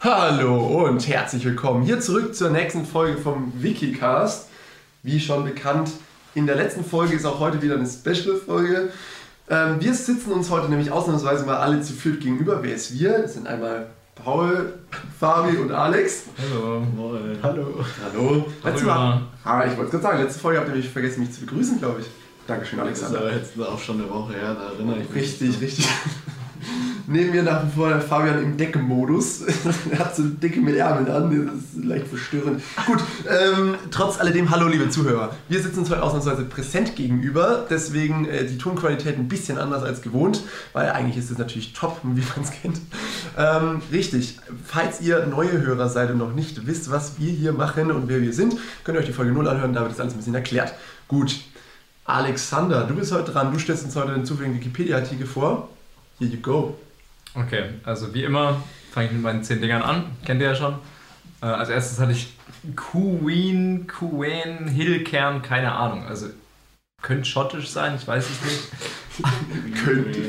Hallo und herzlich willkommen hier zurück zur nächsten Folge vom Wikicast. Wie schon bekannt, in der letzten Folge ist auch heute wieder eine Special-Folge. Ähm, wir sitzen uns heute nämlich ausnahmsweise mal alle zu viert gegenüber. Wer ist wir? Das sind einmal Paul, Fabi und Alex. Hallo. Moin. Hallo. Hallo. Letztes Mal, ah, ich wollte gerade sagen, letzte Folge habt ihr mich vergessen, mich zu begrüßen, glaube ich. Dankeschön, Alexander. Das ist aber jetzt auch schon eine Woche her, da erinnere ich mich. Richtig, richtig. Neben mir nach wie vor der Fabian im Deckenmodus. er hat so Decke mit Ärmeln an, das ist leicht verstörend. Gut, ähm, trotz alledem, hallo liebe Zuhörer. Wir sitzen uns heute ausnahmsweise präsent gegenüber, deswegen äh, die Tonqualität ein bisschen anders als gewohnt, weil eigentlich ist es natürlich top, wie man es kennt. Ähm, richtig, falls ihr neue Hörer seid und noch nicht wisst, was wir hier machen und wer wir sind, könnt ihr euch die Folge 0 anhören, da wird das alles ein bisschen erklärt. Gut, Alexander, du bist heute dran, du stellst uns heute den zufälligen Wikipedia-Artikel vor. Here you go. Okay, also wie immer fange ich mit meinen 10 Dingern an. Kennt ihr ja schon. Äh, als erstes hatte ich Queen, Queen, Hillkern, keine Ahnung. Also könnte schottisch sein, ich weiß es nicht. könnte.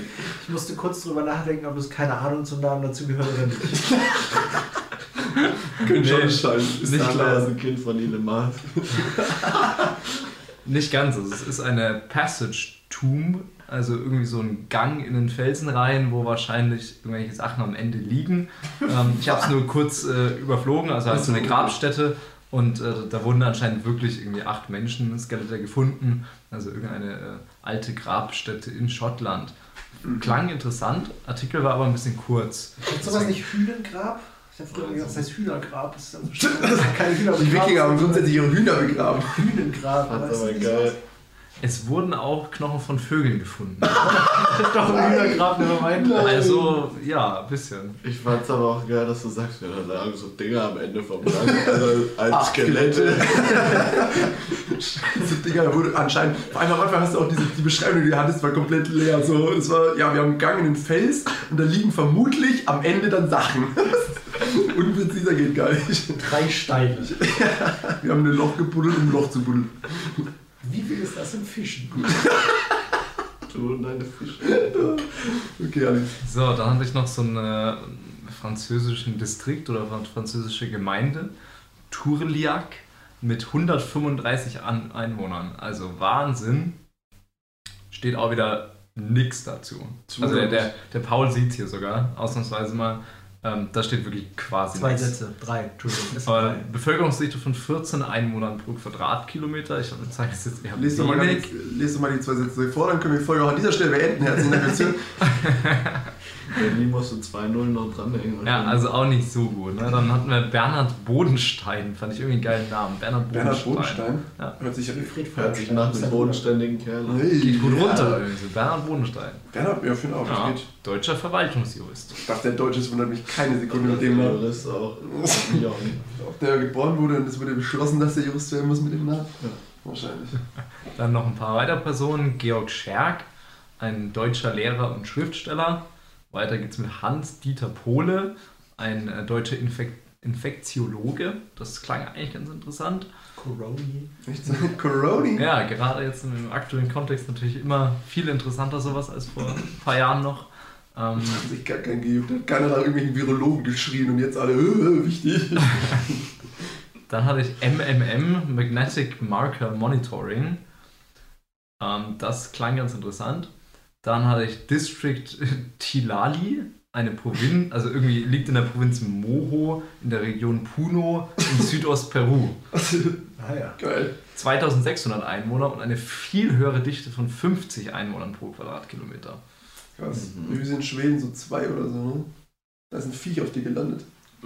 Ich musste kurz drüber nachdenken, ob es keine Ahnung zum Namen dazu gehört oder nicht. könnte schottisch sein. Ist nicht klar, ist ein Kind von Elon Musk. nicht ganz. Also es ist eine Passage Tomb also irgendwie so ein Gang in den Felsen rein, wo wahrscheinlich irgendwelche Sachen am Ende liegen. Ähm, ich habe es nur kurz äh, überflogen, also halt so eine Grabstätte und äh, da wurden anscheinend wirklich irgendwie acht Menschen-Skelette gefunden, also irgendeine äh, alte Grabstätte in Schottland. Klang interessant, Artikel war aber ein bisschen kurz. Ist sowas nicht Hühnengrab? Ich habe früher gesagt, das heißt Hühnergrab. Das ist dann so keine Hühner Die Wikinger haben grundsätzlich ihre Hühner begraben. Hühnengrab. Das ist aber geil. Es wurden auch Knochen von Vögeln gefunden. Doch ein Hühnergrab, der meint. Also, ja, ein bisschen. Ich fand es aber auch geil, dass du sagst, ja, da lagen so Dinger am Ende vom Gang, also als Skelette. diese Dinger wurden anscheinend, vor allem am Anfang hast du auch diese, die Beschreibung, die du hattest, war komplett leer. So, es war, ja, wir haben einen Gang in den Fels und da liegen vermutlich am Ende dann Sachen. Unpräziser geht gar nicht. Drei Steine. wir haben ein Loch gebuddelt, um ein Loch zu buddeln. Wie viel ist das im Fischen? du und deine Fische. Okay, Alex. So, dann hatte ich noch so einen französischen Distrikt oder französische Gemeinde, Tourliac, mit 135 Einwohnern. Also Wahnsinn. Steht auch wieder nichts dazu. Also der, der, der Paul sieht es hier sogar, ausnahmsweise mal. Ähm, da steht wirklich quasi Zwei nichts. Sätze, drei, Entschuldigung. Bevölkerungsdichte von 14 Einwohnern pro Quadratkilometer. Ich zeige es jetzt eher lest, doch mal die, lest doch mal die zwei Sätze vor, dann können wir die Folge auch an dieser Stelle beenden. Herzlichen Dank. Berlin musst du 2-0 noch dranhängen. Ja, also auch nicht so gut. Ne? Dann hatten wir Bernhard Bodenstein, fand ich irgendwie einen geilen Namen. Bernhard Bodenstein. Bernhard Bodenstein? Ja. Hört sich, Hört sich nach einem bodenständigen Kerl an. Geht gut runter irgendwie. Bernhard Bodenstein. Bernhard, ja, finde auch. Ja, geht. Deutscher Verwaltungsjurist. Ich dachte, der Deutsche wundert mich keine Sekunde mit dem Namen. Jurist auch. Ich auch nicht. Ob der geboren wurde und es wurde beschlossen, dass der Jurist werden muss mit dem Namen? Ja. Wahrscheinlich. Dann noch ein paar weitere Personen. Georg Scherk, ein deutscher Lehrer und Schriftsteller. Weiter geht es mit Hans-Dieter Pohle, ein äh, deutscher Infek Infektiologe. Das klang eigentlich ganz interessant. Coroni. Coroni? Ja, gerade jetzt im aktuellen Kontext natürlich immer viel interessanter sowas als vor ein paar Jahren noch. Ähm, hat sich gar kein gejuckt. Hat keiner nach irgendwelchen Virologen geschrien und jetzt alle, äh, wichtig. Dann hatte ich MMM, Magnetic Marker Monitoring. Ähm, das klang ganz interessant. Dann hatte ich District Tilali, eine Provinz, also irgendwie liegt in der Provinz Moho in der Region Puno in Südostperu. ah ja. Geil. 2600 Einwohner und eine viel höhere Dichte von 50 Einwohnern pro Quadratkilometer. Krass. Mhm. Wir sind in Schweden so zwei oder so, ne? Da ist ein Viech auf dir gelandet.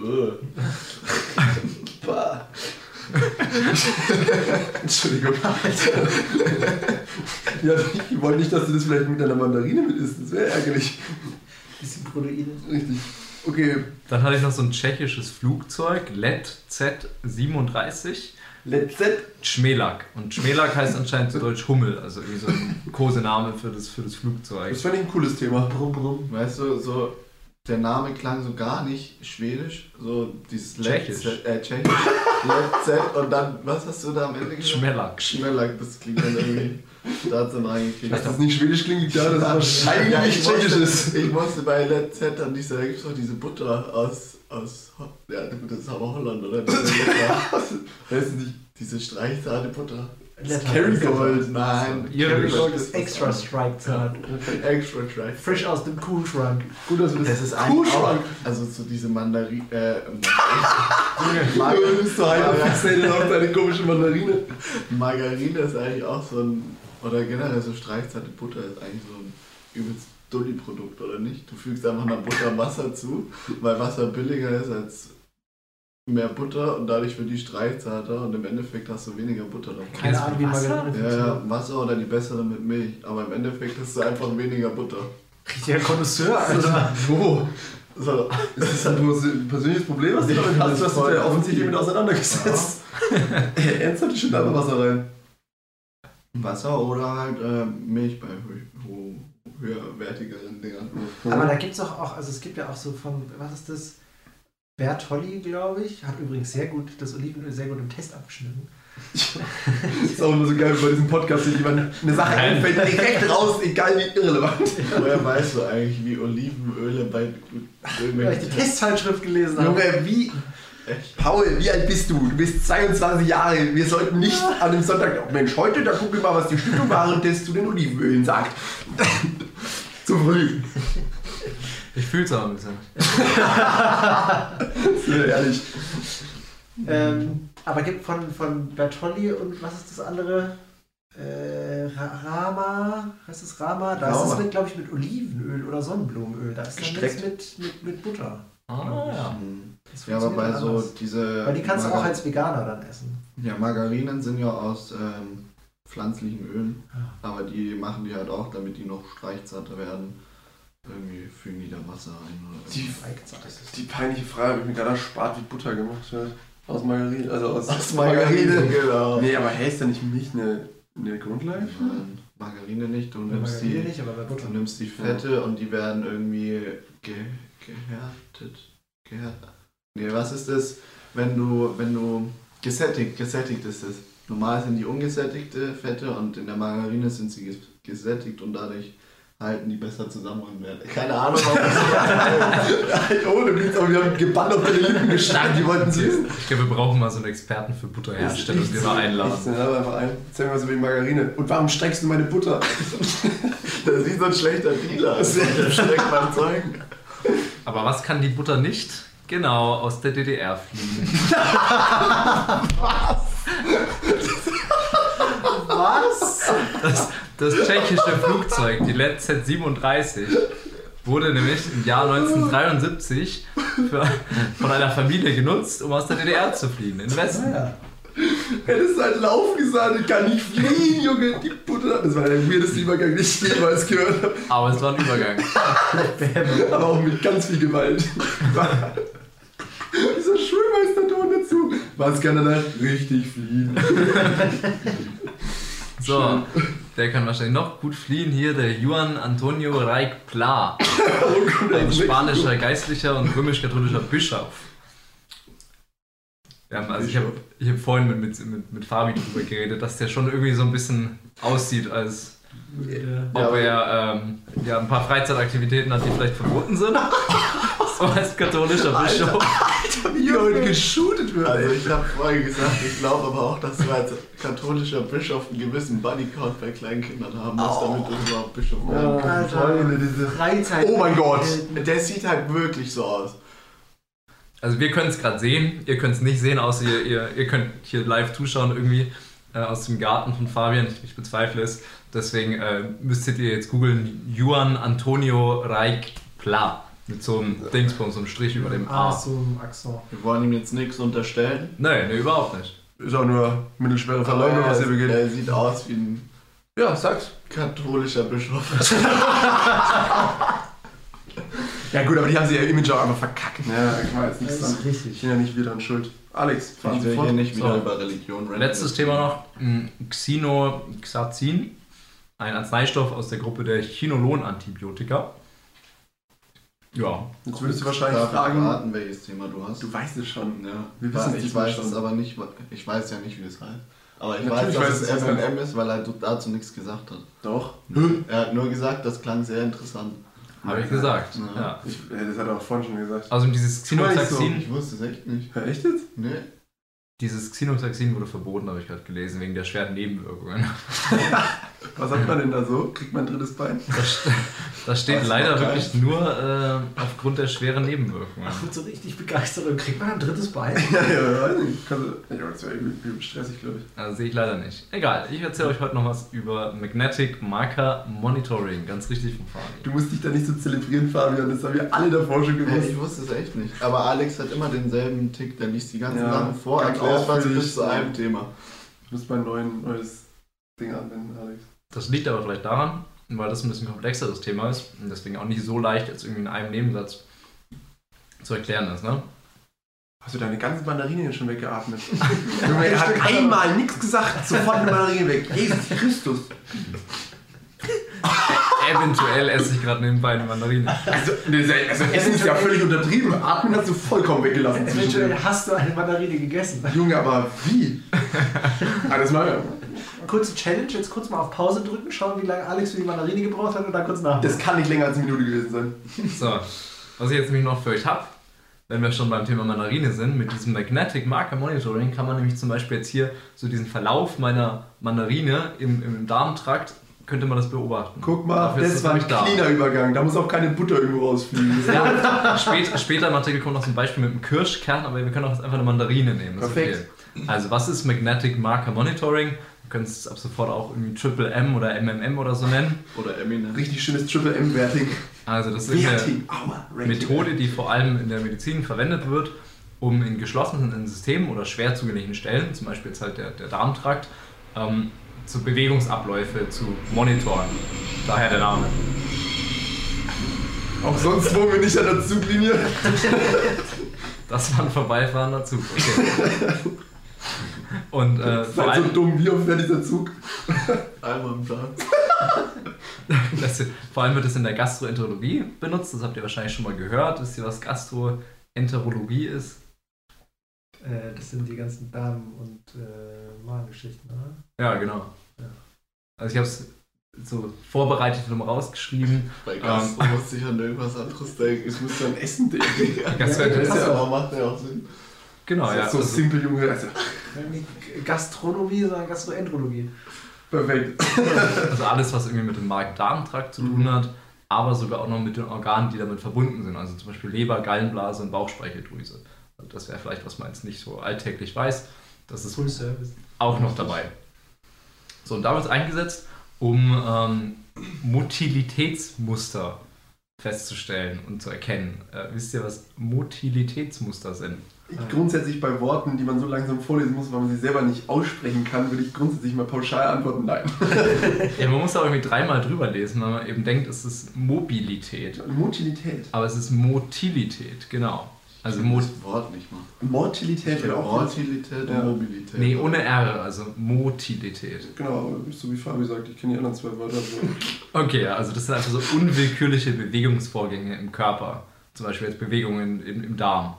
Entschuldigung. ja, ich wollte nicht, dass du das vielleicht mit deiner Mandarine mit isst. Das wäre ärgerlich. Bisschen Proteine. Richtig. Okay. Dann hatte ich noch so ein tschechisches Flugzeug, LED Z37. LED Z? Schmelak. Und Schmelak heißt anscheinend zu Deutsch Hummel, also irgendwie so ein Kosename für das, für das Flugzeug. Das fand ich ein cooles Thema. Brumm, brumm. Weißt du, so der Name klang so gar nicht schwedisch, so dieses Tschechisch. äh, Tschechisch, Z und dann, was hast du da am Ende gesagt? Schmellack. Schmellack, das klingt dann irgendwie, da hat es dann reingekriegt. Dass das nicht schwedisch klingt, ja, das wahrscheinlich ja, nicht tschechisch ist. Ich musste bei Let's Z an dieser, da gibt es doch diese Butter aus, aus. Ja, gut, das ist aber Holland, oder? Diese, Weißt du nicht? diese Streichsahnebutter. Letter. Kerrygold, nein. Irisch. Gold ist extra Strike zart. Extra dry. Frisch aus dem Kühlschrank. Gut, dass wir Das ist eigentlich auch, Kuhschrank. also so diese Mandarine, äh, Mar du bist so hyper fixated auf deine komische Mandarine. Margarine ist eigentlich auch so ein, oder generell so Streichzarte Butter ist eigentlich so ein übelst Dulli-Produkt, oder nicht? Du fügst einfach einer Butter Wasser zu, weil Wasser billiger ist als mehr Butter und dadurch wird die streichzarter und im Endeffekt hast du weniger Butter davon. Keine Ahnung, wie Wasser? Margarine Ja, ja, Wasser oder die bessere mit Milch, aber im Endeffekt hast du einfach weniger Butter. Richtiger Connoisseur, Alter. Wo? So, Ist das ein pers- persönliches Problem, was du damit hast? Du hast dich ja offensichtlich damit auseinandergesetzt. Ernsthaft, ich schütte einfach Wasser rein. Wasser oder halt äh, Milch bei höherwertigeren Dingern. Aber da gibt es auch, auch, also es gibt ja auch so von, was ist das? Bertolli, glaube ich, hat übrigens sehr gut das Olivenöl sehr gut im Test abgeschnitten. Das ist auch immer so geil bei diesem Podcast, wenn jemand eine Sache einfällt, direkt raus, egal wie irrelevant. Woher weißt du eigentlich, wie Olivenöle bei Weil ich die irgendwelchen Testzeitschrift gelesen habe. Junge, wie. Echt? Paul, wie alt bist du? Du bist 22 Jahre. Wir sollten nicht an dem Sonntag. Oh Mensch, heute, da gucken wir mal, was die Stückenwarentest zu den Olivenölen sagt. Zu früh. Ich fühle es auch ein bisschen. Ja, ehrlich. Ähm, aber gibt von, von Bertolli und was ist das andere? Äh, Ra- Rama, heißt es Rama? Da ist Rama. es mit, glaube ich, mit Olivenöl oder Sonnenblumenöl. Da ist dann nichts Gestreckt. mit, mit, mit Butter. Ah, ja. Das Ja, aber bei so anders. diese. Weil die kannst du auch als Veganer dann essen. Ja, Margarinen sind ja aus ähm, pflanzlichen Ölen, Ja. aber die machen die halt auch, damit die noch streichzarter werden. Irgendwie fügen die da Wasser ein oder Die, die peinliche Frage habe ich mir gerade erspart, wie Butter gemacht wird. Aus Margarine. Also aus, Aus Margarine, genau. Nee, aber hey, ist da nicht Milch eine, eine Grundlage? Nein, Margarine nicht, du nimmst Margarine die. nicht, aber bei Butter. Du nimmst die Fette und die werden irgendwie ge gehärtet. Gehärtet. Nee, was ist das, wenn du, wenn du gesättigt, gesättigt ist es. Normal sind die ungesättigte Fette und in der Margarine sind sie ges gesättigt und dadurch halten die besser zusammen und werden. Keine Ahnung, warum oh, du bist auch wieder gebannt auf deine Lippen geschlagen. Die wollten süßen. Ich glaube, wir brauchen mal so einen Experten für Butterherstellung, den wir einladen. Ich aber einfach ein. Erzähl mir mal so wie Margarine. Und warum streckst du meine Butter? Das ist wie so ein schlechter Dealer. Das Der steckt beim Zeug. Aber was kann die Butter nicht? Genau, aus der DDR fliegen. Was? Das, das tschechische Flugzeug, die Let Z-37, wurde nämlich im Jahr 1973 für, von einer Familie genutzt, um aus der DDR zu fliehen, in den Westen. Ja. Hättest du halt laufen gesagt, ich kann nicht fliehen, Junge. Die Butter. Das war der weirdeste Übergang, den ich jemals gehört habe. Aber es war ein Übergang. Aber auch mit ganz viel Gewalt. Dieser Schulmeisterton dazu. Was kann er da? Richtig fliehen. So, der kann wahrscheinlich noch gut fliehen. Hier der Juan Antonio Reich Pla, Oh, ein ist spanischer Geistlicher und römisch-katholischer Bischof. Haben, also ich habe ich hab vorhin mit, mit, mit, mit Fabi darüber geredet, dass der schon irgendwie so ein bisschen aussieht, als ob er ähm, ja, ein paar Freizeitaktivitäten hat, die vielleicht verboten sind. so als katholischer Bischof. wie hier heute geshootet wird. Also ich habe vorhin gesagt, ich glaube aber auch, dass du als katholischer Bischof einen gewissen Bodycount bei kleinen Kindern haben musst, Oh. damit du überhaupt Bischof werden Oh, Alter. Oh mein Gott. kannst. Der sieht halt wirklich so aus. Also wir können es gerade sehen, ihr könnt es nicht sehen, außer ihr, ihr, ihr könnt hier live zuschauen irgendwie äh, aus dem Garten von Fabian. Ich, ich bezweifle es. Deswegen äh, müsstet ihr jetzt googeln Juan Antonio Reich Pla. Mit so einem Dingsbums, so einem Strich über dem Ah, A. so ein Akzent. Wir wollen ihm jetzt nichts unterstellen. Nee, nee, überhaupt nicht. Ist auch nur mittelschwere Verleumdung, was hier beginnt. Er sieht aus wie ein Ja, sag's. katholischer Bischof. Ja, gut, aber die haben sie ja Image auch einfach verkackt. Ja, ich weiß Das nichts ist dran. Ich richtig. bin ja nicht wieder an Schuld. Alex, fahren Ich Sie hier nicht wieder So. über Religion reden. Letztes Thema noch: mh, Xinoxazin, ein Arzneistoff aus der Gruppe der Chinolonantibiotika. Ja, Jetzt würdest du wahrscheinlich Darf ich fragen. raten, welches Thema du hast? Du weißt es schon. Ja, Wir wissen es ich weiß schon. es aber nicht, ich weiß ja nicht, wie es heißt. Aber ich Natürlich weiß, dass es, es was M&M ist, weil er dazu nichts gesagt hat. Doch. Er hat nur gesagt, das klang sehr interessant. Habe ich gesagt. Ja. Ja. Ich, das hat er auch vorhin schon gesagt. Also dieses mal, ich Xenotaxin, Ich wusste es echt nicht. Ja, echt jetzt? Nee. dieses Xenotaxin wurde verboten, habe ich gerade gelesen, wegen der schweren Nebenwirkungen. Was hat man denn da so? Kriegt man ein drittes Bein? Das, das steht Was leider wirklich nur äh, aufgrund der schweren Nebenwirkungen. Ach, wird so richtig begeistert und kriegt man ein drittes Bein. ja, ja, weiß nicht. Du, ja, das wäre irgendwie stressig, glaube ich. Also sehe ich leider nicht. Egal, ich erzähle euch heute noch was über Magnetic Marker Monitoring. Ganz richtig von Fabi. Du musst dich da nicht so zelebrieren, Fabian. Das haben wir alle davor schon Ja, gewusst. ich wusste es echt nicht. Aber Alex hat immer denselben Tick, der liest die ganzen Ja, Sachen vor, ganz erklärt was bis zu einem Thema. Ich muss mein neuen, neues Ding anwenden, Alex. Das liegt aber vielleicht daran, weil das ein bisschen komplexeres Thema ist und deswegen auch nicht so leicht jetzt irgendwie in einem Nebensatz zu erklären ist. Ne? Hast du deine ganzen Mandarinen schon weggeatmet? Junge, er hat einmal nichts gesagt, sofort eine Mandarine weg. Jesus Christus. Eventuell esse ich gerade nebenbei eine Mandarine. Also, ne, also Essen ist ja völlig untertrieben. Atmen hast du vollkommen weggelassen. Eventuell hast du eine Mandarine gegessen. Junge, aber wie? Alles mal. Kurze Challenge, jetzt kurz mal auf Pause drücken, schauen, wie lange Alex für die Mandarine gebraucht hat und dann kurz nach. Das kann nicht länger als eine Minute gewesen sein. So, was ich jetzt nämlich noch für euch habe, wenn wir schon beim Thema Mandarine sind, mit diesem Magnetic Marker Monitoring kann man nämlich zum Beispiel jetzt hier so diesen Verlauf meiner Mandarine im, im Darmtrakt, könnte man das beobachten. Guck mal, Dafür ist das war ein da. cleaner Übergang. Da muss auch keine Butter irgendwo rausfliegen. Ja, spät, später im Artikel kommt noch so ein Beispiel mit einem Kirschkern, aber wir können auch jetzt einfach eine Mandarine nehmen. Perfekt. Okay. Also, was ist Magnetic Marker Monitoring? Können es ab sofort auch irgendwie Triple M oder MMM oder so nennen. Oder Eminem. Richtig schönes Triple M-Werting. Also, das ist eine Werting. Methode, die vor allem in der Medizin verwendet wird, um in geschlossenen Systemen oder schwer zugänglichen Stellen, zum Beispiel jetzt halt der, der Darmtrakt, ähm, zu Bewegungsabläufe zu monitoren. Daher der Name. Auch sonst wohnen wir nicht an der Zuglinie. Das war ein vorbeifahrender Zug. Okay. Und äh, vor, Seid so allem, dumm, wie oft fährt dieser Zug? Einmal im Tag. das, vor allem wird es in der Gastroenterologie benutzt. Das habt ihr wahrscheinlich schon mal gehört. Wisst ihr, was Gastroenterologie ist? Äh, das sind die ganzen Darm- und äh, Magengeschichten, oder? Ja, genau. Ja. Also ich habe es so vorbereitet und rausgeschrieben. Bei Gastro musste ich an irgendwas anderes denken. Ich musste an Essen denken. Gastroenterologie. Ja, Essen, aber macht ja auch Sinn. Genau, Das ja. ist so also- simpel, Junge. Also, Gastronomie, sondern Gastroenterologie. perfekt. Also alles, was irgendwie mit dem Magen-Darm-Trakt zu tun hat, aber sogar auch noch mit den Organen, die damit verbunden sind. Also zum Beispiel Leber, Gallenblase und Bauchspeicheldrüse. Also das wäre vielleicht, was man jetzt nicht so alltäglich weiß. Das ist Full Service. auch noch dabei. So, und da wird es eingesetzt, um ähm, Motilitätsmuster festzustellen und zu erkennen. Äh, wisst ihr, was Motilitätsmuster sind? Ich grundsätzlich bei Worten, die man so langsam vorlesen muss, weil man sie selber nicht aussprechen kann, würde ich grundsätzlich mal pauschal antworten, nein. Ja, man muss da irgendwie dreimal drüber lesen, weil man eben denkt, es ist Mobilität. Motilität. Aber es ist Motilität, genau. Also ich das Wort nicht mal. Mortilität auch Mortilität und Mobilität. Nee, ohne R, also Motilität. Genau, so wie Fabi sagt, ich kenne die anderen zwei Wörter. So. Okay, ja, also das sind einfach so unwillkürliche Bewegungsvorgänge im Körper. Zum Beispiel jetzt Bewegungen im, im Darm.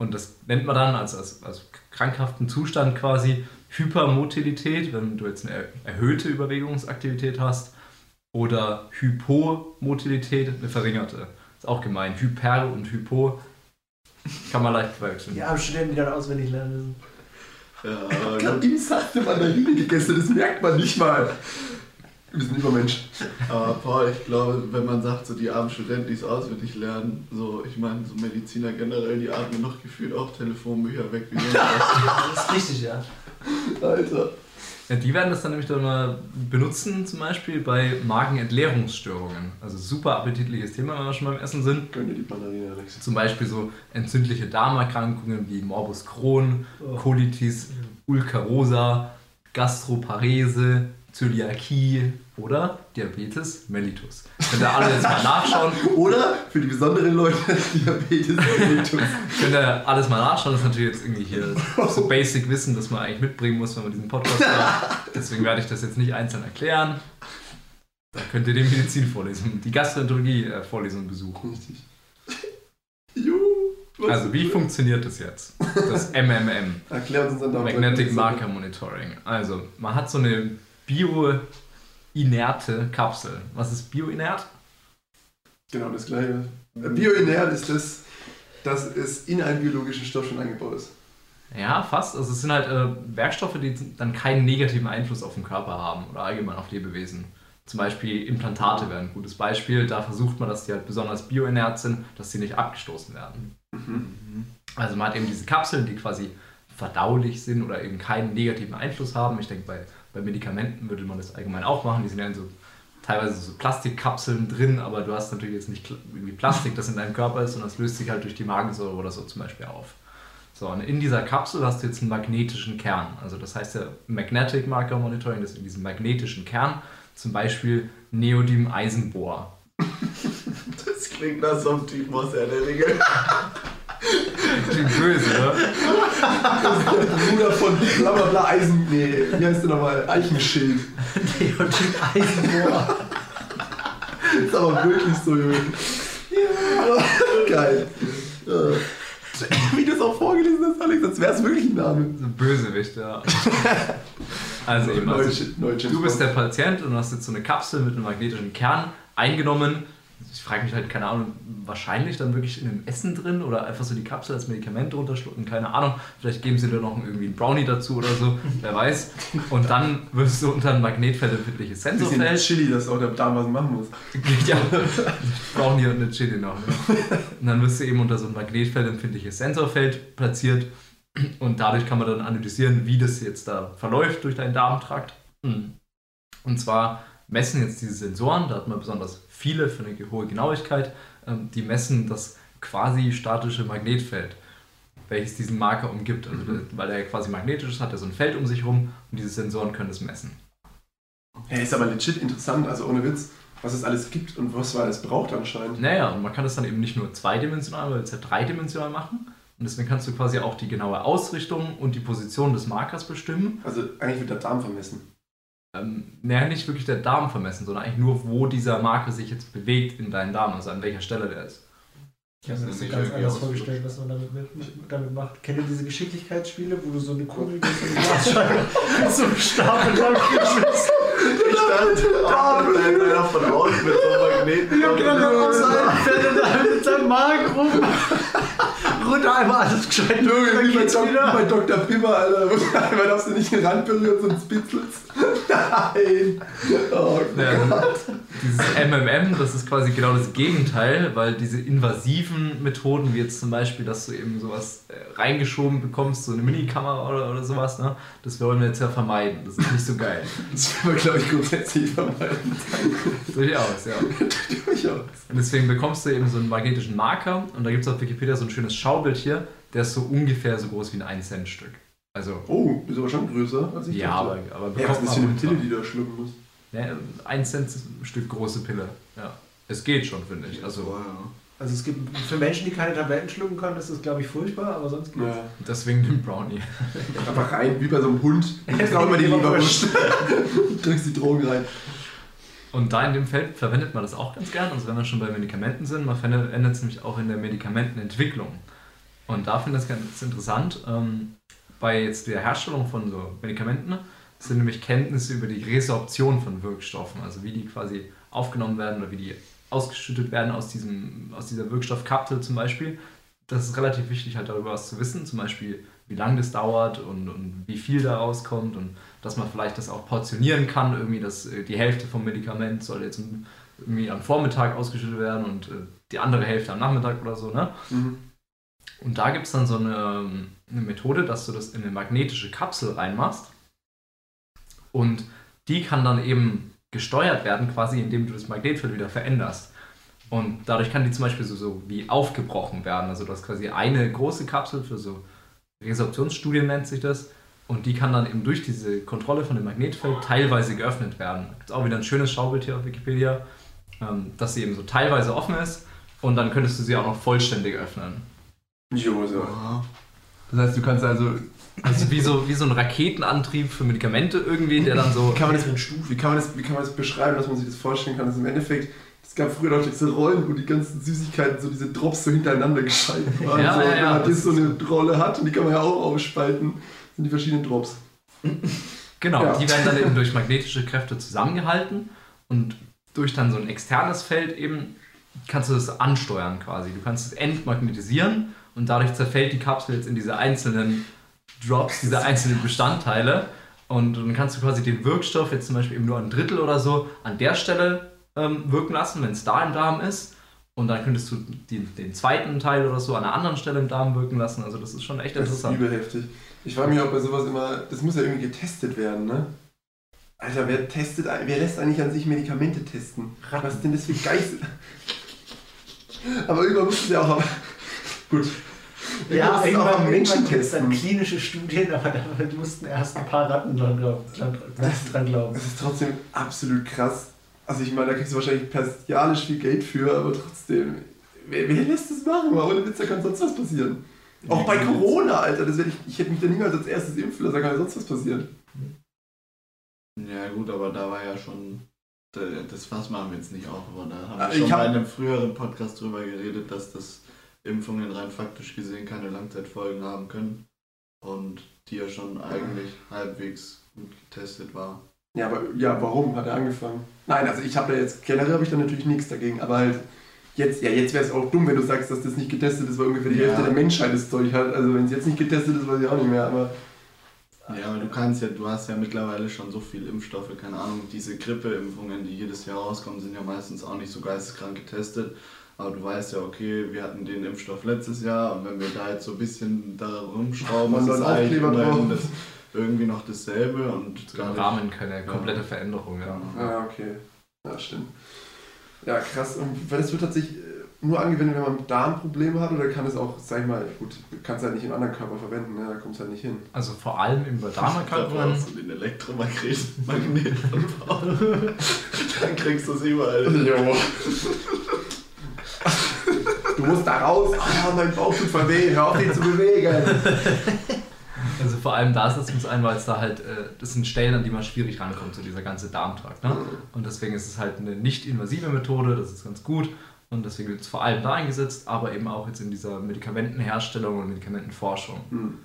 Und das nennt man dann als, als, als krankhaften Zustand quasi Hypermotilität, wenn du jetzt eine er- erhöhte Überwegungsaktivität hast. Oder Hypomotilität, eine verringerte. Ist auch gemein. Hyper und Hypo kann man leicht verwechseln. Die armen Studenten, die dann auswendig lernen müssen. Ja, Ich habe Saft eine Mandarine gegessen, das merkt man nicht mal. Wir sind Übermensch. Aber Paul, ich glaube, wenn man sagt, so die armen Studenten, die es auswendig lernen, so, ich meine, so Mediziner generell, die atmen noch gefühlt auch Telefonbücher weg wie sonst was. Das ist richtig, ja. Alter. Ja, die werden das dann nämlich dann mal benutzen, zum Beispiel bei Magenentleerungsstörungen. Also super appetitliches Thema, wenn wir schon beim Essen sind. Gönn dir die Mandarine, Alex. Zum Beispiel so entzündliche Darmerkrankungen wie Morbus Crohn, Oh. Colitis ulcerosa, Gastroparese, Zöliakie oder Diabetes mellitus. Könnt ihr alle jetzt mal nachschauen. Oder für die besonderen Leute Diabetes mellitus. Könnt ihr alles mal nachschauen. Das ist natürlich jetzt irgendwie hier so Basic Wissen, das man eigentlich mitbringen muss, wenn man diesen Podcast macht. Deswegen werde ich das jetzt nicht einzeln erklären. Da könnt ihr die Medizinvorlesung, die Gastroenterologie-Vorlesung besuchen. Richtig. Juhu. Also, wie funktioniert das jetzt? Das MMM. Erklär uns dann Magnetic Marker Monitoring. Also, man hat so eine bioinerte Kapsel. Was ist bioinert? Genau das gleiche. Bioinert ist das, dass es in einen biologischen Stoff schon eingebaut ist. Ja, fast. Also es sind halt äh, Werkstoffe, die dann keinen negativen Einfluss auf den Körper haben oder allgemein auf Lebewesen. Zum Beispiel Implantate wären ein gutes Beispiel. Da versucht man, dass die halt besonders bioinert sind, dass sie nicht abgestoßen werden. Also man hat eben diese Kapseln, die quasi verdaulich sind oder eben keinen negativen Einfluss haben. Ich denke, bei, bei Medikamenten würde man das allgemein auch machen. Die sind ja in so teilweise so Plastikkapseln drin, aber du hast natürlich jetzt nicht irgendwie Plastik, das in deinem Körper ist, sondern es löst sich halt durch die Magensäure oder so zum Beispiel auf. So, und in dieser Kapsel hast du jetzt einen magnetischen Kern. Also das heißt ja Magnetic Marker Monitoring, das ist in diesem magnetischen Kern zum Beispiel Neodym-Eisenbohr. Das klingt nach so einem Typen aus der Ringe. Klingt böse, oder? Bruder von bla bla bla Eisen. Nee, wie heißt der nochmal? Eichenschild. Neodym Eisenbohr. Ist aber wirklich so, Junge. Geil. Ja. Wie du es auch vorgelesen hast, Alex, als wäre es wirklich ein Name. So ein Bösewicht, ja. Also eben, also du bist der Patient und hast jetzt so eine Kapsel mit einem magnetischen Kern eingenommen. Ich frage mich halt, keine Ahnung, wahrscheinlich dann wirklich in einem Essen drin oder einfach so die Kapsel als Medikament runterschlucken, keine Ahnung. Vielleicht geben sie dir noch irgendwie einen Brownie dazu oder so, wer weiß. Und dann wirst du unter ein magnetfeldempfindliches Bisschen Sensorfeld. Chili, dass auch der Darm was machen muss. Ja, Brownie und eine Chili noch. Ne? Und dann wirst du eben unter so ein magnetfeldempfindliches Sensorfeld platziert und dadurch kann man dann analysieren, wie das jetzt da verläuft durch deinen Darmtrakt. Und zwar messen jetzt diese Sensoren, da hat man besonders viele für eine hohe Genauigkeit, ähm, die messen das quasi statische Magnetfeld, welches diesen Marker umgibt. Also der, weil er quasi magnetisch ist, hat er so ein Feld um sich rum und diese Sensoren können das messen. Ja, ist aber legit interessant, also ohne Witz, was es alles gibt und was man alles braucht anscheinend. Naja, und man kann das dann eben nicht nur zweidimensional, sondern jetzt ja dreidimensional machen. Und deswegen kannst du quasi auch die genaue Ausrichtung und die Position des Markers bestimmen. Also eigentlich wird der Darm vermessen. Ähm, naja, nicht wirklich der Darm vermessen, sondern eigentlich nur, wo dieser Marker sich jetzt bewegt in deinem Darm, also an welcher Stelle der ist. Ich habe mir das so Nicht ganz anders vorgestellt, was man damit, mit, damit macht. Kennt ihr diese Geschicklichkeitsspiele, wo du so eine Kugel mit so einer Glasscheibe mit so einem Stapel lang geschmissen Ich dachte, da einer von außen mit so einem Magneten. Ich hab gedacht, der einem da mit seinem Magen rum. Runter einmal alles gescheit Junge, wie bei, Dok wieder. bei Dr. Pimmer, Alter. Man darfst du nicht den Rand berühren, sonst spitzelst. Nein. Oh Ja, dieses MMM, das ist quasi genau das Gegenteil, weil diese invasiven Methoden, wie jetzt zum Beispiel, dass du eben sowas äh, reingeschoben bekommst, so eine Minikamera oder, oder sowas, ne, das wollen wir jetzt ja vermeiden. Das ist nicht so geil. Das will man, glaube ich, grundsätzlich vermeiden. Durchaus, ja. Durchaus. Und deswegen bekommst du eben so einen magnetischen Marker und da gibt es auf Wikipedia so ein schönes Schaubild hier, der ist so ungefähr so groß wie ein 1-Cent-Stück. Also, Oh, ist aber schon größer als ich ja, aber, dachte. aber Ja, was bekommt ist eine Pille, die du da schlucken musst? Ja, ein Cent Stück große Pille. Ja. Es geht schon, finde ich. Also, Wow. Also es gibt für Menschen, die keine Tabletten schlucken können, ist das glaube ich furchtbar, aber sonst geht's. Ja. deswegen den Brownie. Einfach rein, wie bei so einem Hund. Ich auch immer die Leberwurst. Drückst die Drogen rein. Und da in dem Feld verwendet man das auch ganz gern. Also wenn wir schon bei Medikamenten sind, man verwendet es nämlich auch in der Medikamentenentwicklung. Und da finde ich das ganz interessant. Ähm, bei jetzt der Herstellung von so Medikamenten sind nämlich Kenntnisse über die Resorption von Wirkstoffen, also wie die quasi aufgenommen werden oder wie die ausgeschüttet werden aus, diesem, aus dieser Wirkstoffkapsel zum Beispiel. Das ist relativ wichtig, halt darüber was zu wissen, zum Beispiel wie lange das dauert und, und wie viel da rauskommt und dass man vielleicht das auch portionieren kann, irgendwie, dass äh, die Hälfte vom Medikament soll jetzt irgendwie am Vormittag ausgeschüttet werden und äh, die andere Hälfte am Nachmittag oder so, ne? Mhm. Und da gibt es dann so eine, ähm, eine Methode, dass du das in eine magnetische Kapsel reinmachst. Und die kann dann eben gesteuert werden, quasi indem du das Magnetfeld wieder veränderst. Und dadurch kann die zum Beispiel so, so wie aufgebrochen werden. Also du hast quasi eine große Kapsel für so Resorptionsstudien nennt sich das. Und die kann dann eben durch diese Kontrolle von dem Magnetfeld teilweise geöffnet werden. Da gibt es auch wieder ein schönes Schaubild hier auf Wikipedia, ähm, dass sie eben so teilweise offen ist. Und dann könntest du sie auch noch vollständig öffnen. Jo, so. Aha. Das heißt, du kannst also. Also wie so, wie so ein Raketenantrieb für Medikamente irgendwie, der dann so. Wie kann, man das, wie, kann man das, wie kann man das beschreiben, dass man sich das vorstellen kann? Das im Endeffekt, es gab früher noch diese Rollen, wo die ganzen Süßigkeiten, so diese Drops so hintereinander geschaltet waren. Ja, so, ja, wenn ja, man das das so ist eine Rolle hat und die kann man ja auch aufspalten, sind die verschiedenen Drops. Genau, Ja. die werden dann eben durch magnetische Kräfte zusammengehalten und durch dann so ein externes Feld eben kannst du das ansteuern quasi. Du kannst es entmagnetisieren und dadurch zerfällt die Kapsel jetzt in diese einzelnen Drops, diese einzelnen Bestandteile. Und dann kannst du quasi den Wirkstoff jetzt zum Beispiel eben nur ein Drittel oder so an der Stelle ähm, wirken lassen, wenn es da im Darm ist. Und dann könntest du die, den zweiten Teil oder so an einer anderen Stelle im Darm wirken lassen. Also das ist schon echt Das ist interessant. übel heftig. Ich frage mich auch bei sowas immer, das muss ja irgendwie getestet werden, ne? Alter, wer testet, wer lässt eigentlich an sich Medikamente testen? Was ist denn das für Geißel? Aber irgendwann muss es ja auch Gut. Ja, Irgendwann muss es auch irgendwann, am Menschen irgendwann gibt es dann testen. klinische Studien, aber damit mussten erst ein paar Ratten dran, glauben- dran, dran glauben. Das ist trotzdem absolut krass. Also ich meine, da kriegst du wahrscheinlich perstialisch viel Geld für, aber trotzdem, wer, wer lässt das machen? Mal ohne Witz, da kann sonst was passieren. Auch bei Corona, Alter, das werde ich, ich hätte mich da niemals als erstes impfen lassen, da kann ja sonst was passieren. Ja gut, aber da war ja schon, da- das Fass machen wir jetzt nicht auf, aber da haben Ah, wir schon ich hab- bei einem früheren Podcast drüber geredet, dass das Impfungen rein faktisch gesehen keine Langzeitfolgen haben können und die ja schon eigentlich halbwegs gut getestet war. Ja, aber ja, warum hat er angefangen? Nein, also ich habe da jetzt, generell habe ich da natürlich nichts dagegen, aber halt jetzt, ja, jetzt wäre es auch dumm, wenn du sagst, dass das nicht getestet ist, weil ungefähr die Ja. Hälfte der Menschheit das Zeug hat. Also wenn es jetzt nicht getestet ist, weiß ich auch nicht mehr, aber Ja, aber du kannst ja, du hast ja mittlerweile schon so viele Impfstoffe, keine Ahnung, diese Grippeimpfungen, die jedes Jahr rauskommen, sind ja meistens auch nicht so geisteskrank getestet. Aber du weißt ja, okay, wir hatten den Impfstoff letztes Jahr und wenn wir da jetzt so ein bisschen da rumschrauben, ist es einen eigentlich das, irgendwie noch dasselbe und Im gar nicht. Rahmen keine komplette Veränderung. Ja. Ja, okay. Ja, stimmt. Ja, krass. Und weil das wird tatsächlich äh, nur angewendet, wenn man Darmprobleme hat oder kann es auch, sag ich mal, gut, du kannst halt nicht in anderen Körper verwenden, ne? da kommt es halt nicht hin. Also vor allem im Da Darmerkrankungen. brauchst du den Elektromagnetmagnet Dann kriegst du es überall. Du musst da raus. Ah, mein Bauch tut voll weh. Hör auf, den zu bewegen. Also vor allem da setzt uns ein, weil es da halt, äh, das sind Stellen, an die man schwierig rankommt, so dieser ganze Darmtrakt. Ne? Und deswegen ist es halt eine nicht invasive Methode, das ist ganz gut. Und deswegen wird es vor allem da eingesetzt, aber eben auch jetzt in dieser Medikamentenherstellung und Medikamentenforschung. Hm.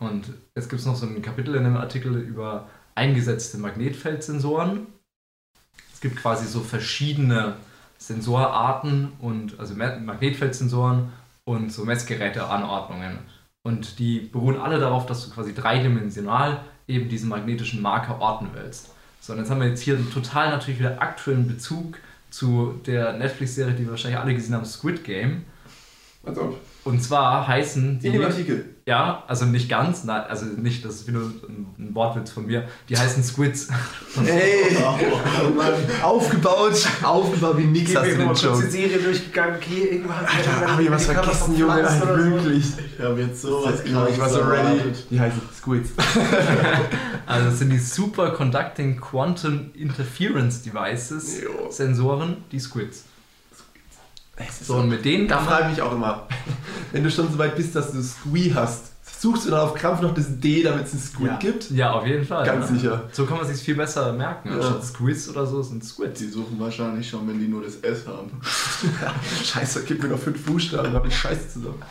Und jetzt gibt es noch so ein Kapitel in dem Artikel über eingesetzte Magnetfeldsensoren. Es gibt quasi so verschiedene Sensorarten und also Ma- Magnetfeldsensoren und so Messgeräteanordnungen. Und die beruhen alle darauf, dass du quasi dreidimensional eben diesen magnetischen Marker orten willst. So, und jetzt haben wir jetzt hier einen total natürlich wieder aktuellen Bezug zu der Netflix-Serie, die wir wahrscheinlich alle gesehen haben, Squid Game. Als ob. Und zwar heißen die. In dem Artikel. Ja, also nicht ganz, nein, also nicht, das ist wieder ein, ein Wortwitz von mir. Die heißen Squids. Ey, aufgebaut, aufgebaut wie nix Ich hast bin du den Joke. Serie durchgegangen, okay, irgendwann Alter, hab ich was vergessen, Junge, Alter, wirklich. Ich habe jetzt sowas Ich war so ready. Die heißen Squids. Also das sind die Superconducting Quantum Interference Devices, Jo. Sensoren, die Squids. So, und mit denen Da frage ich mich auch immer, wenn du schon so weit bist, dass du Squee hast, suchst du dann auf Krampf noch das D, damit es ein Squid Ja. gibt? ja, auf jeden Fall. Ganz ja. sicher. So kann man sich viel besser merken. Ja. Anstatt Squids oder so sind Squids. Die suchen wahrscheinlich schon, wenn die nur das S haben. Scheiße, gib mir noch fünf Buchstaben, hab ich Scheiße zusammen.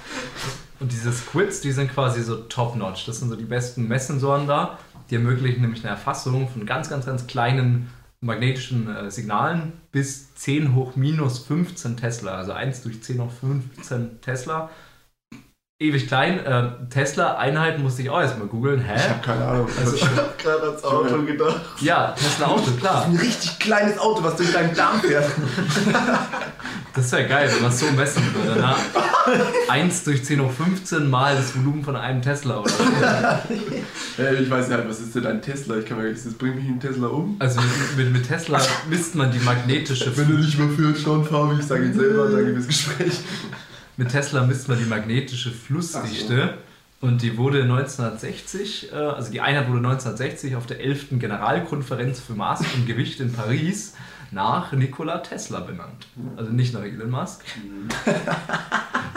Und diese Squids, die sind quasi so top-notch. Das sind so die besten Messsensoren da. Die ermöglichen nämlich eine Erfassung von ganz, ganz, ganz kleinen magnetischen äh, Signalen bis 10 hoch minus 15 Tesla. Also 1 durch 10 hoch 15 Tesla. Ewig klein. Äh, Tesla-Einheit musste ich auch erstmal googeln. Ich Hä? habe keine Ahnung. Also- Ich habe gerade ans Auto gedacht. Ja, Tesla-Auto, klar. ein richtig kleines Auto, was durch deinen Darm fährt. Das wäre geil, wenn man es so messen würde. Ne? 1 durch 10 hoch 15 mal das Volumen von einem Tesla oder so. Äh, ich weiß ja halt, was ist denn ein Tesla? Ich kann mir gar nicht, das bringt mich ein Tesla um. Also mit, mit, Tesla misst man die magnetische Wenn du nicht mehr führst, schon Fabi, ich sage jetzt selber, danke fürs Gespräch. Mit Tesla misst man die magnetische Flussdichte und die wurde 1960, äh, also die Einheit wurde 1960 auf der 11. Generalkonferenz für Maß und Gewicht in Paris nach Nikola Tesla benannt. Also nicht nach Elon Musk.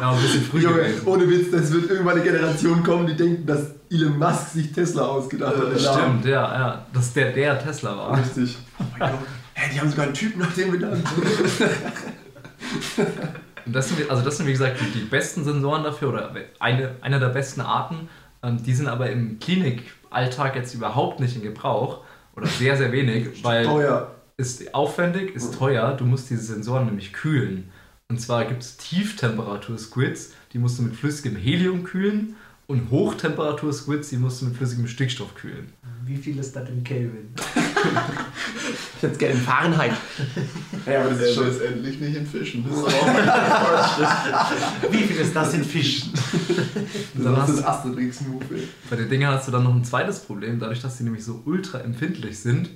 Ja, ein bisschen früh Junge, gewesen. ohne Witz, das wird irgendwann eine Generation kommen, die denken, dass Elon Musk sich Tesla ausgedacht hat. Äh. Stimmt, ja, ja. Dass der der Tesla war. Richtig. Oh mein Gott. Hä, die haben sogar einen Typen nach dem benannt. Und das sind, also das sind wie gesagt die, die besten Sensoren dafür oder eine, einer der besten Arten. Ähm, die sind aber im Klinikalltag jetzt überhaupt nicht in Gebrauch oder sehr, sehr wenig, weil Teuer. ist aufwendig, ist teuer. Du musst diese Sensoren nämlich kühlen. Und zwar gibt es Tieftemperatur-Squids, die musst du mit flüssigem Helium kühlen. Und Hochtemperatur-Squids, die musst du mit flüssigem Stickstoff kühlen. Wie viel ist das in Kelvin? Ich hätte es gerne in Fahrenheit. Ja, aber das ist schon. ist endlich nicht in Fischen. Das ist auch Wie viel ist das in Fischen? Dann Das hast ist du- das Asterix-Move. Bei den Dingern hast du dann noch ein zweites Problem. Dadurch, dass die nämlich so ultra empfindlich sind,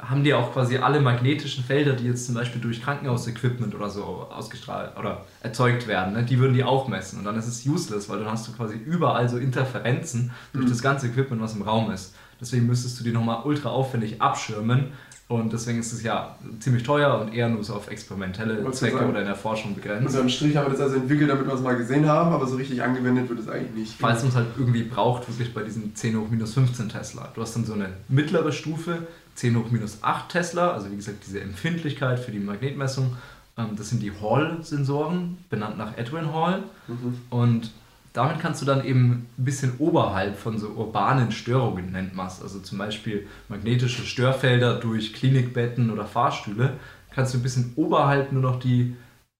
haben die auch quasi alle magnetischen Felder, die jetzt zum Beispiel durch Krankenhausequipment oder so ausgestrahlt oder erzeugt werden, ne, die würden die auch messen. Und dann ist es useless, weil dann hast du quasi überall so Interferenzen durch Mhm. das ganze Equipment, was im Raum ist. Deswegen müsstest du die nochmal ultra aufwendig abschirmen. Und deswegen ist es ja ziemlich teuer und eher nur so auf experimentelle Wolltest du Zwecke sagen? oder in der Forschung begrenzt. Unterm Strich haben wir das also entwickelt, damit wir es mal gesehen haben, aber so richtig angewendet wird es eigentlich nicht. Falls man es halt irgendwie braucht, wirklich bei diesen 10 hoch minus 15 Tesla. Du hast dann so eine mittlere Stufe, 10 hoch minus 8 Tesla, also wie gesagt diese Empfindlichkeit für die Magnetmessung. Ähm, Das sind die Hall-Sensoren, benannt nach Edwin Hall. Mhm. Und damit kannst du dann eben ein bisschen oberhalb von so urbanen Störungen, nennt man es, also zum Beispiel magnetische Störfelder durch Klinikbetten oder Fahrstühle, kannst du ein bisschen oberhalb nur noch die,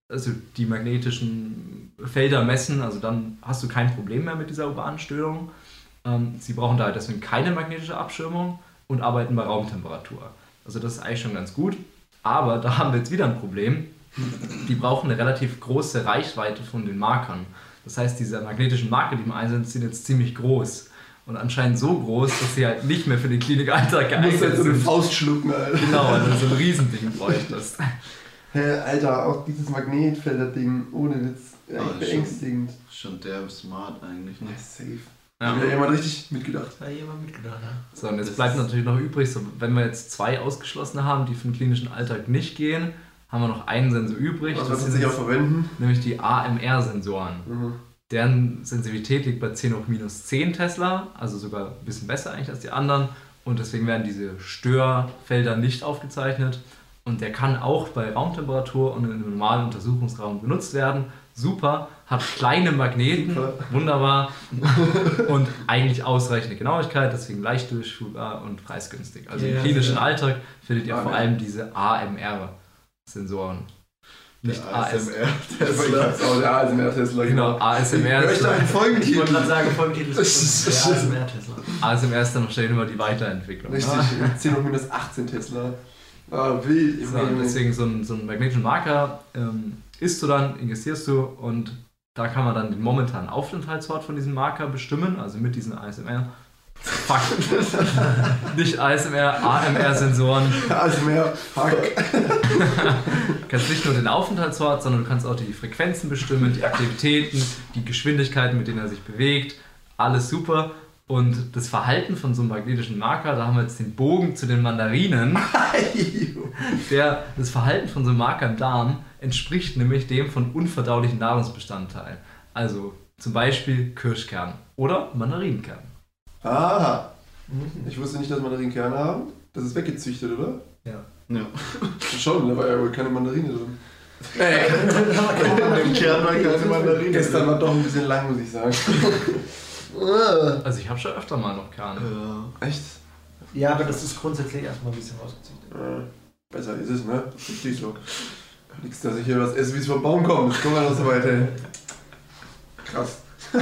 also die magnetischen Felder messen, also dann hast du kein Problem mehr mit dieser urbanen Störung. Ähm, sie brauchen da deswegen keine magnetische Abschirmung und arbeiten bei Raumtemperatur. Also das ist eigentlich schon ganz gut, aber da haben wir jetzt wieder ein Problem. Die brauchen eine relativ große Reichweite von den Markern. Das heißt, diese magnetischen Marker, die im Einsatz sind, jetzt ziemlich groß. Und anscheinend so groß, dass sie halt nicht mehr für den Klinikalltag Du musst geeignet jetzt so eine sind. Faust schlucken, Alter. Genau, also so ein Riesending bräuchtest. Hä, Alter, auch dieses Magnetfelder-Ding, ohne Witz, echt beängstigend. schon der smart eigentlich. Ne? Ja, safe. Ja. Hat jemand richtig mitgedacht? Da hat jemand mitgedacht, ne? So, und jetzt Das bleibt natürlich noch übrig, so, wenn wir jetzt zwei ausgeschlossene haben, die für den klinischen Alltag nicht gehen, haben wir noch einen Sensor übrig. Was das wird sich auch verwenden? nämlich die AMR-Sensoren. Mhm. Deren Sensibilität liegt bei 10 hoch minus 10 Tesla, also sogar ein bisschen besser eigentlich als die anderen. Und deswegen werden diese Störfelder nicht aufgezeichnet. Und der kann auch bei Raumtemperatur und in einem normalen Untersuchungsraum benutzt werden. Super, hat kleine Magneten, Super. wunderbar und eigentlich ausreichende Genauigkeit, deswegen leicht durchführbar und preisgünstig. Also Ja, im klinischen ja. Alltag findet ihr vor AMR. allem diese AMR-Sensoren. Nicht Der. ASMR Ich Tesla. der ASMR-Tesla. Genau, ASMR. Hör ich ist- da einen Ich wollte Folgentitel? gerade sagen, Folgentitel ist der ASMR Tesla. ASMR ist dann wahrscheinlich immer die Weiterentwicklung. Richtig, 10 hoch minus 18 Tesla. Ah, wild. So, deswegen so ein, so einen magnetischen Marker ähm, isst du dann, ingestierst du und da kann man dann den momentanen Aufenthaltsort von diesem Marker bestimmen, also mit diesen ASMR. Fuck. nicht ASMR, AMR-Sensoren. ASMR, fuck. Du kannst nicht nur den Aufenthaltsort, sondern du kannst auch die Frequenzen bestimmen, die Aktivitäten, die Geschwindigkeiten, mit denen er sich bewegt. Alles super. Und das Verhalten von so einem magnetischen Marker, da haben wir jetzt den Bogen zu den Mandarinen. Der, das Verhalten von so einem Marker im Darm entspricht nämlich dem von unverdaulichen Nahrungsbestandteilen. Also zum Beispiel Kirschkern oder Mandarinenkern. Aha. Ich wusste nicht, dass Mandarinenkerne haben. Das ist weggezüchtet, oder? Ja. Schon, da war ja wohl keine Mandarine drin. Ey, Kern war keine Mandarine. gestern war doch ein bisschen lang, muss ich sagen. Also ich habe schon öfter mal noch Kerne. Ja. Echt? Ja, aber das ist grundsätzlich erstmal ein bisschen ausgezüchtet. Äh, Besser ist es, ne? Richtig so. Nichts, dass ich hier was esse, wie es vom Baum kommt. Das kommt ja noch so weit, ey. Krass.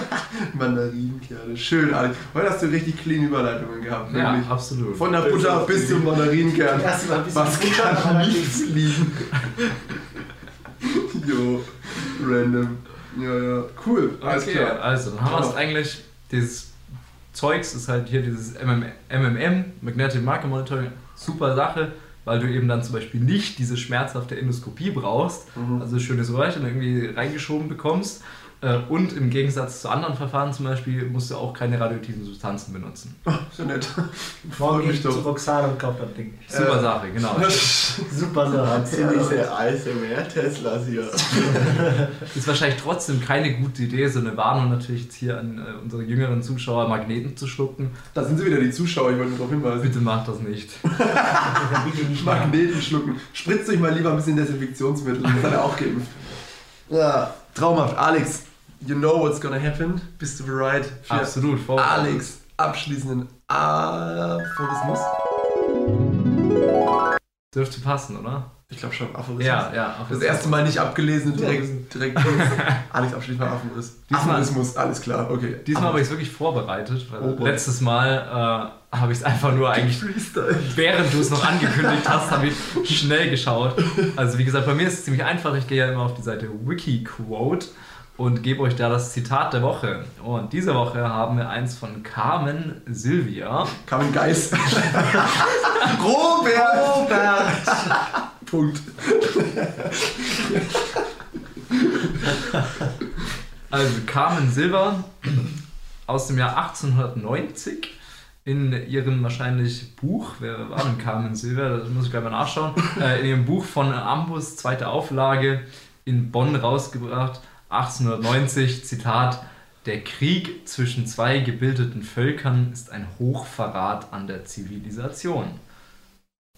Mandarinenkerne. Schön, Alex. Heute hast du richtig clean Überleitungen gehabt, Ja, wirklich. absolut. Von der Butter bis zum Mandarinenkern. Mal Was kann dann nicht fliegen? jo, random. Ja, ja. Cool, alles okay, klar. also dann haben wir jetzt Ja. eigentlich dieses Zeugs, ist halt hier dieses MM, MMM, Magnetic Marker Monitoring, super Sache, weil du eben dann zum Beispiel nicht diese schmerzhafte Endoskopie brauchst, Mhm. also schönes Röhrchen irgendwie reingeschoben bekommst. Äh, Und im Gegensatz zu anderen Verfahren zum Beispiel musst du auch keine radioaktiven Substanzen benutzen. Oh, so nett. Morgen gehe mich ich zu. Roxane und kaufe das Ding. Super Äh, Sache, genau. Super Sache. Diese ASMR-Teslas hier? Ist wahrscheinlich trotzdem keine gute Idee, so eine Warnung natürlich jetzt hier an äh, unsere jüngeren Zuschauer, Magneten zu schlucken. Da sind sie wieder, die Zuschauer, ich wollte nur darauf hinweisen. Bitte macht das nicht. Magneten schlucken. Spritzt euch mal lieber ein bisschen Desinfektionsmittel, das hat er auch geimpft. Ja, traumhaft. Alex, you know what's gonna happen? Bist du bereit für Absolut, voll. Alex abschließenden Aphorismus? Dürfte passen, oder? Ich glaube schon, Aphorismus. Ja, ja. Das erste Mal nicht abgelesen, direkt, direkt Alex Abschnitt war Aphorismus. Diesmal- Aphorismus, alles klar, okay. Diesmal habe ich es wirklich vorbereitet, weil Oh letztes Mal äh, habe ich es einfach nur eigentlich, Freestyle. während du es noch angekündigt hast, habe ich schnell geschaut. Also wie gesagt, bei mir ist es ziemlich einfach. Ich gehe ja immer auf die Seite Wikiquote und gebe euch da das Zitat der Woche. Und diese Woche haben wir eins von Carmen Sylvia. Carmen Geis. Robert! Robert! Punkt. Also Carmen Silver aus dem Jahr 1890 in ihrem wahrscheinlich Buch, wer war denn Carmen Silver, das muss ich gleich mal nachschauen, äh, in ihrem Buch von Ambus, zweite Auflage, in Bonn rausgebracht, 1890, Zitat, der Krieg zwischen zwei gebildeten Völkern ist ein Hochverrat an der Zivilisation.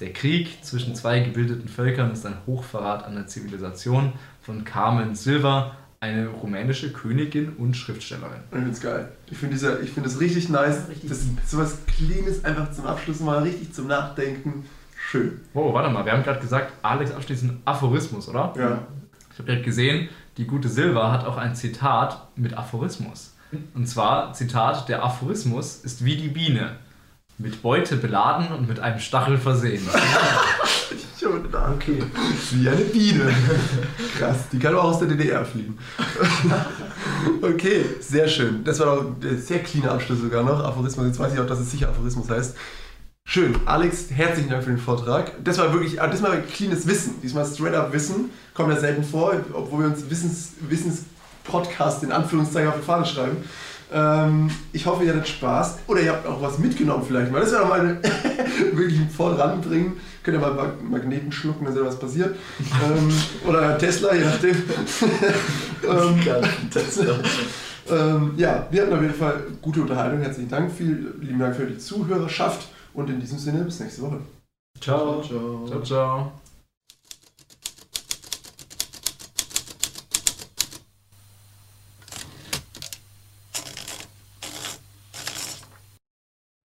Der Krieg zwischen zwei gebildeten Völkern ist ein Hochverrat an der Zivilisation von Carmen Silva, eine rumänische Königin und Schriftstellerin. Ich find's geil. Ich finde finde es richtig nice. Richtig das deep. sowas Cleanes einfach zum Abschluss mal richtig zum Nachdenken. Schön. Oh, warte mal, wir haben gerade gesagt, Alex abschließend Aphorismus, oder? Ja. Ich habe gerade gesehen, die gute Silva hat auch ein Zitat mit Aphorismus. Und zwar, Zitat, der Aphorismus ist wie die Biene. Mit Beute beladen und mit einem Stachel versehen. Schon da. Okay. Wie eine Biene. Krass, die kann auch aus der DDR fliegen. okay, sehr schön. Das war doch ein sehr cleaner Abschluss sogar noch. Aphorismus, jetzt weiß ich auch, dass es sicher Aphorismus heißt. Schön. Alex, herzlichen Dank für den Vortrag. Das war wirklich, ah, diesmal cleanes Wissen. Diesmal straight up Wissen. Kommt ja selten vor, obwohl wir uns Wissens, Wissens-Podcast in Anführungszeichen auf die Fahne schreiben. Ähm, ich hoffe, ihr hattet Spaß. Oder ihr habt auch was mitgenommen vielleicht mal. Das wäre doch mal eine, wirklich voll ranbringen. Könnt ihr mal Mag- Magneten schlucken, dann seht ihr, was passiert. ähm, oder Tesla, je nachdem. ähm, ähm, ja, wir hatten auf jeden Fall gute Unterhaltung. Herzlichen Dank. Vielen lieben Dank für die Zuhörerschaft. Und in diesem Sinne, bis nächste Woche. Ciao. Ciao. Ciao, ciao.